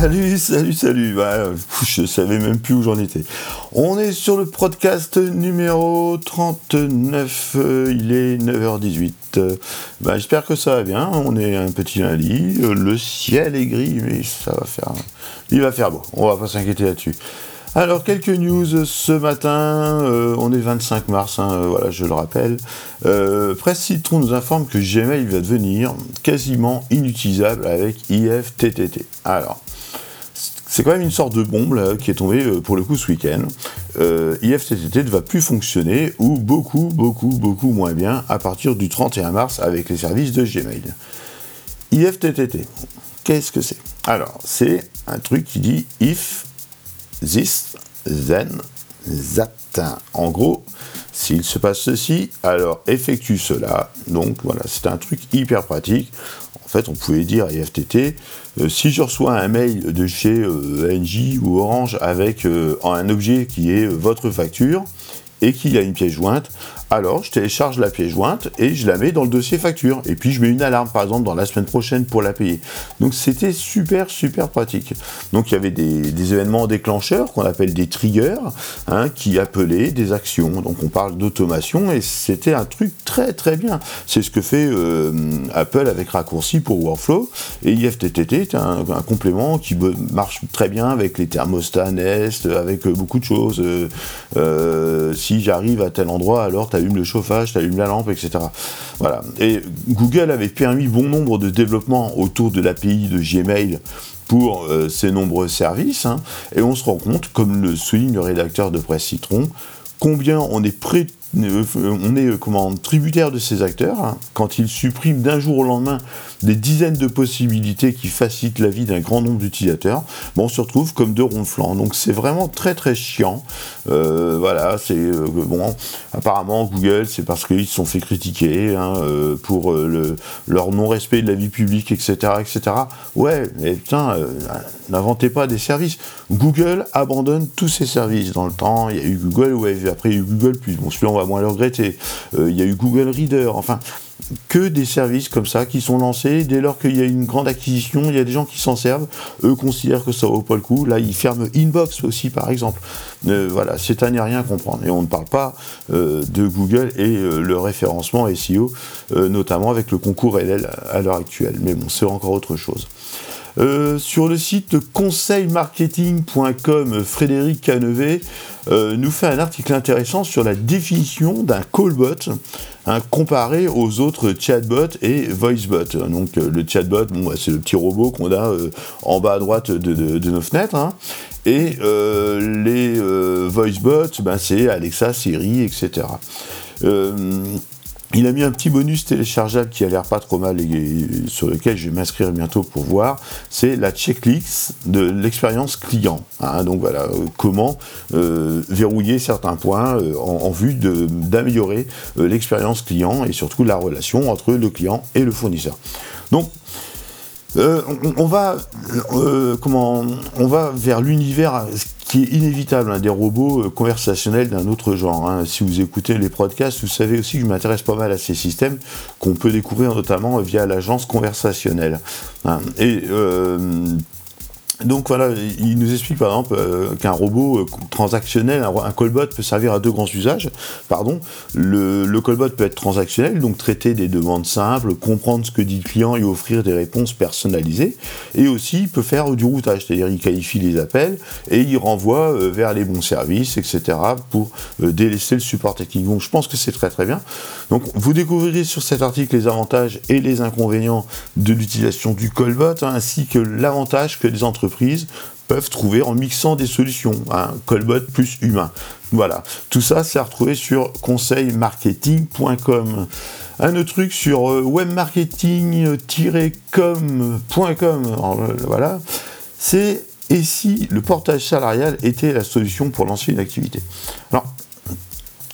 Salut, salut, salut. Bah, je savais même plus où j'en étais. On est sur le podcast numéro 39. Euh, il est 9h18. Bah, J'espère que ça va bien. On est un petit lundi. Le ciel est gris, mais ça va faire. Il va faire beau. On va pas s'inquiéter là-dessus. Alors, quelques news ce matin, euh, on est 25 mars, hein, euh, voilà, je le rappelle. Euh, Presse Citron nous informe que Gmail va devenir quasiment inutilisable avec IFTTT. Alors, c'est quand même une sorte de bombe qui est tombée pour le coup ce week-end. IFTTT ne va plus fonctionner, ou beaucoup, beaucoup, beaucoup moins bien, à partir du 31 mars avec les services de Gmail. IFTTT, qu'est-ce que c'est? Alors, c'est un truc qui dit if this, then, that. En gros, s'il se passe ceci, alors effectue cela. Donc voilà, c'est un truc hyper pratique. En fait, on pouvait dire à IFTT, euh, si je reçois un mail de chez euh, NJ ou Orange avec euh, un objet qui est votre facture et qu'il a une pièce jointe, alors je télécharge la pièce jointe et je la mets dans le dossier facture. Et puis je mets une alarme, par exemple, dans la semaine prochaine pour la payer. Donc c'était super, super pratique. Donc il y avait des, événements déclencheurs qu'on appelle des triggers, hein, qui appelaient des actions. Donc on parle d'automation et c'était un truc très, très bien. C'est ce que fait euh, Apple avec raccourci pour Workflow. Et IFTTT est un, complément qui marche très bien avec les thermostats Nest, avec beaucoup de choses. Euh, euh, si j'arrive à tel endroit, alors tu allumes le chauffage, tu allumes la lampe, etc. Voilà. Et Google avait permis bon nombre de développements autour de l'API de Gmail pour euh, ces nombreux services, hein. et on se rend compte, comme le souligne le rédacteur de Presse Citron, combien on est prêt on est euh, comment, tributaire de ces acteurs hein. quand ils suppriment d'un jour au lendemain des dizaines de possibilités qui facilitent la vie d'un grand nombre d'utilisateurs. Bon, on se retrouve comme deux ronds. Donc c'est vraiment très très chiant. Euh, voilà, c'est bon. Apparemment Google, c'est parce qu'ils se sont fait critiquer hein, pour le, leur non-respect de la vie publique, etc., etc. Ouais, mais putain, n'inventez pas des services. Google abandonne tous ses services dans le temps. Il y a eu Google Wave, après il y a eu Google Plus. Bon, celui-là moins le regretter. Euh, il y a eu Google Reader, enfin, que des services comme ça qui sont lancés. Dès lors qu'il y a une grande acquisition, il y a des gens qui s'en servent. Eux considèrent que ça vaut pas le coup. Là, ils ferment Inbox aussi, par exemple. Euh, voilà, c'est à n'y rien comprendre. Et on ne parle pas euh, de Google et le référencement SEO, notamment avec le concours LL à l'heure actuelle. Mais bon, c'est encore autre chose. Euh, sur le site conseilmarketing.com, Frédéric Canevet euh, nous fait un article intéressant sur la définition d'un callbot hein, comparé aux autres chatbots et voicebots. Donc euh, le chatbot, bon, c'est le petit robot qu'on a en bas à droite de, nos fenêtres. Hein. et les voicebots, ben, c'est Alexa, Siri, etc. Il a mis un petit bonus téléchargeable qui a l'air pas trop mal et, sur lequel je vais m'inscrire bientôt pour voir. C'est la checklist de l'expérience client. Hein. donc voilà, euh, comment euh, verrouiller certains points euh, en, vue d'améliorer l'expérience client et surtout la relation entre le client et le fournisseur. Donc on, va comment on va vers l'univers qui est inévitable, hein, des robots euh, conversationnels d'un autre genre. Hein. Si vous écoutez les podcasts, vous savez aussi que je m'intéresse pas mal à ces systèmes qu'on peut découvrir notamment via l'agence conversationnelle. Hein. Et euh, donc voilà, il nous explique par exemple euh, qu'un robot euh, transactionnel, un, callbot peut servir à deux grands usages. Pardon, le, callbot peut être transactionnel, donc traiter des demandes simples, comprendre ce que dit le client et offrir des réponses personnalisées. Et aussi, il peut faire du routage, c'est-à-dire il qualifie les appels et il renvoie euh, vers les bons services, etc. pour délaisser le support technique. Donc je pense que c'est très très bien. Donc vous découvrirez sur cet article les avantages et les inconvénients de l'utilisation du callbot, hein, ainsi que l'avantage que les entreprises peuvent trouver en mixant des solutions, un callbot plus humain. Voilà, tout ça c'est à retrouver sur conseilmarketing.com. Un autre truc sur euh, webmarketing-com.com, euh, voilà, c'est et si le portage salarial était la solution pour lancer une activité? Alors,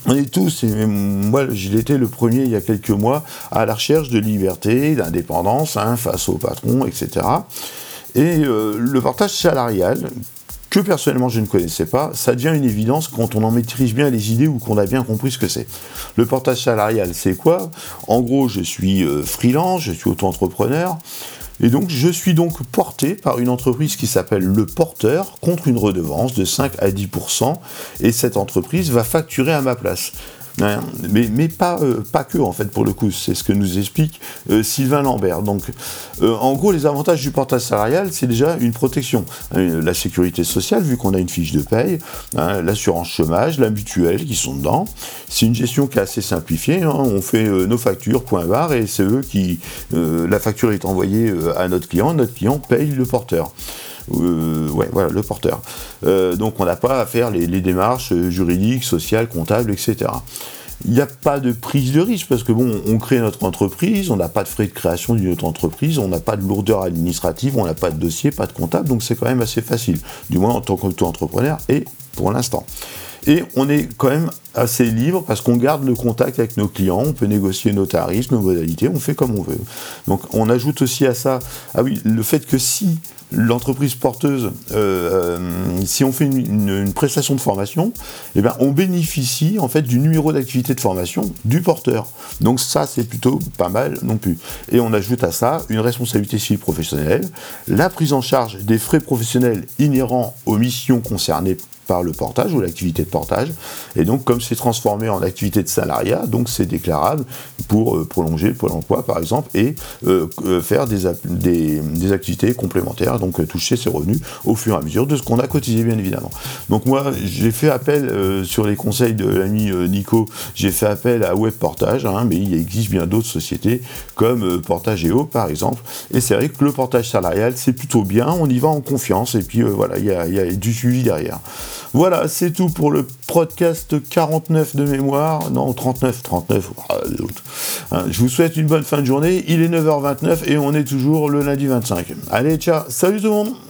on est tous, et moi j'ai été le premier il y a quelques mois, à la recherche de liberté, d'indépendance hein, face au patron, etc. Et euh, le portage salarial, que personnellement je ne connaissais pas, ça devient une évidence quand on en maîtrise bien les idées ou qu'on a bien compris ce que c'est. Le portage salarial, c'est quoi? En gros, je suis euh, freelance, je suis auto-entrepreneur, Et donc je suis donc porté par une entreprise qui s'appelle Le Porteur contre une redevance de 5 à 10%, et cette entreprise va facturer à ma place. Hein, mais, mais pas, euh, pas que, en fait, pour le coup. C'est ce que nous explique euh, Sylvain Lambert. Donc, euh, en gros, les avantages du portage salarial, c'est déjà une protection. Hein, la sécurité sociale, vu qu'on a une fiche de paye, hein, l'assurance chômage, la mutuelle qui sont dedans. C'est une gestion qui est assez simplifiée. on fait nos factures, point barre, et c'est eux qui. la facture est envoyée à notre client, notre client paye le porteur. Ouais, voilà, le porteur. donc on n'a pas à faire les, les, démarches juridiques, sociales, comptables, etc. Il n'y a pas de prise de risque parce que bon, on crée notre entreprise, on n'a pas de frais de création d'une autre entreprise, on n'a pas de lourdeur administrative, on n'a pas de dossier, pas de comptable, donc c'est quand même assez facile, du moins en tant qu'auto-entrepreneur et pour l'instant. Et on est quand même assez libre parce qu'on garde le contact avec nos clients, on peut négocier nos tarifs, nos modalités, on fait comme on veut. Donc on ajoute aussi à ça, ah oui, le fait que si l'entreprise porteuse, euh, euh, si on fait une, prestation de formation, eh ben, on bénéficie en fait du numéro d'activité de formation du porteur. Donc ça, c'est plutôt pas mal non plus. Et on ajoute à ça une responsabilité civile professionnelle, la prise en charge des frais professionnels inhérents aux missions concernées par le portage ou l'activité de portage. Et donc, comme c'est transformé en activité de salariat, donc c'est déclarable pour euh, prolonger le pôle emploi, par exemple, et euh, euh, faire des, des, activités complémentaires, donc toucher ses revenus au fur et à mesure de ce qu'on a cotisé, bien évidemment. Donc, moi, j'ai fait appel sur les conseils de l'ami Nico, j'ai fait appel à Web Portage, hein, mais il existe bien d'autres sociétés comme Portage EO, par exemple. Et c'est vrai que le portage salarial, c'est plutôt bien, on y va en confiance, et puis voilà, il y, y a du suivi derrière. Voilà, c'est tout pour le podcast 49 de mémoire. Non, 39, 39. Hein, je vous souhaite une bonne fin de journée. Il est 9h29 et on est toujours le lundi 25. Allez, ciao. Salut tout le monde.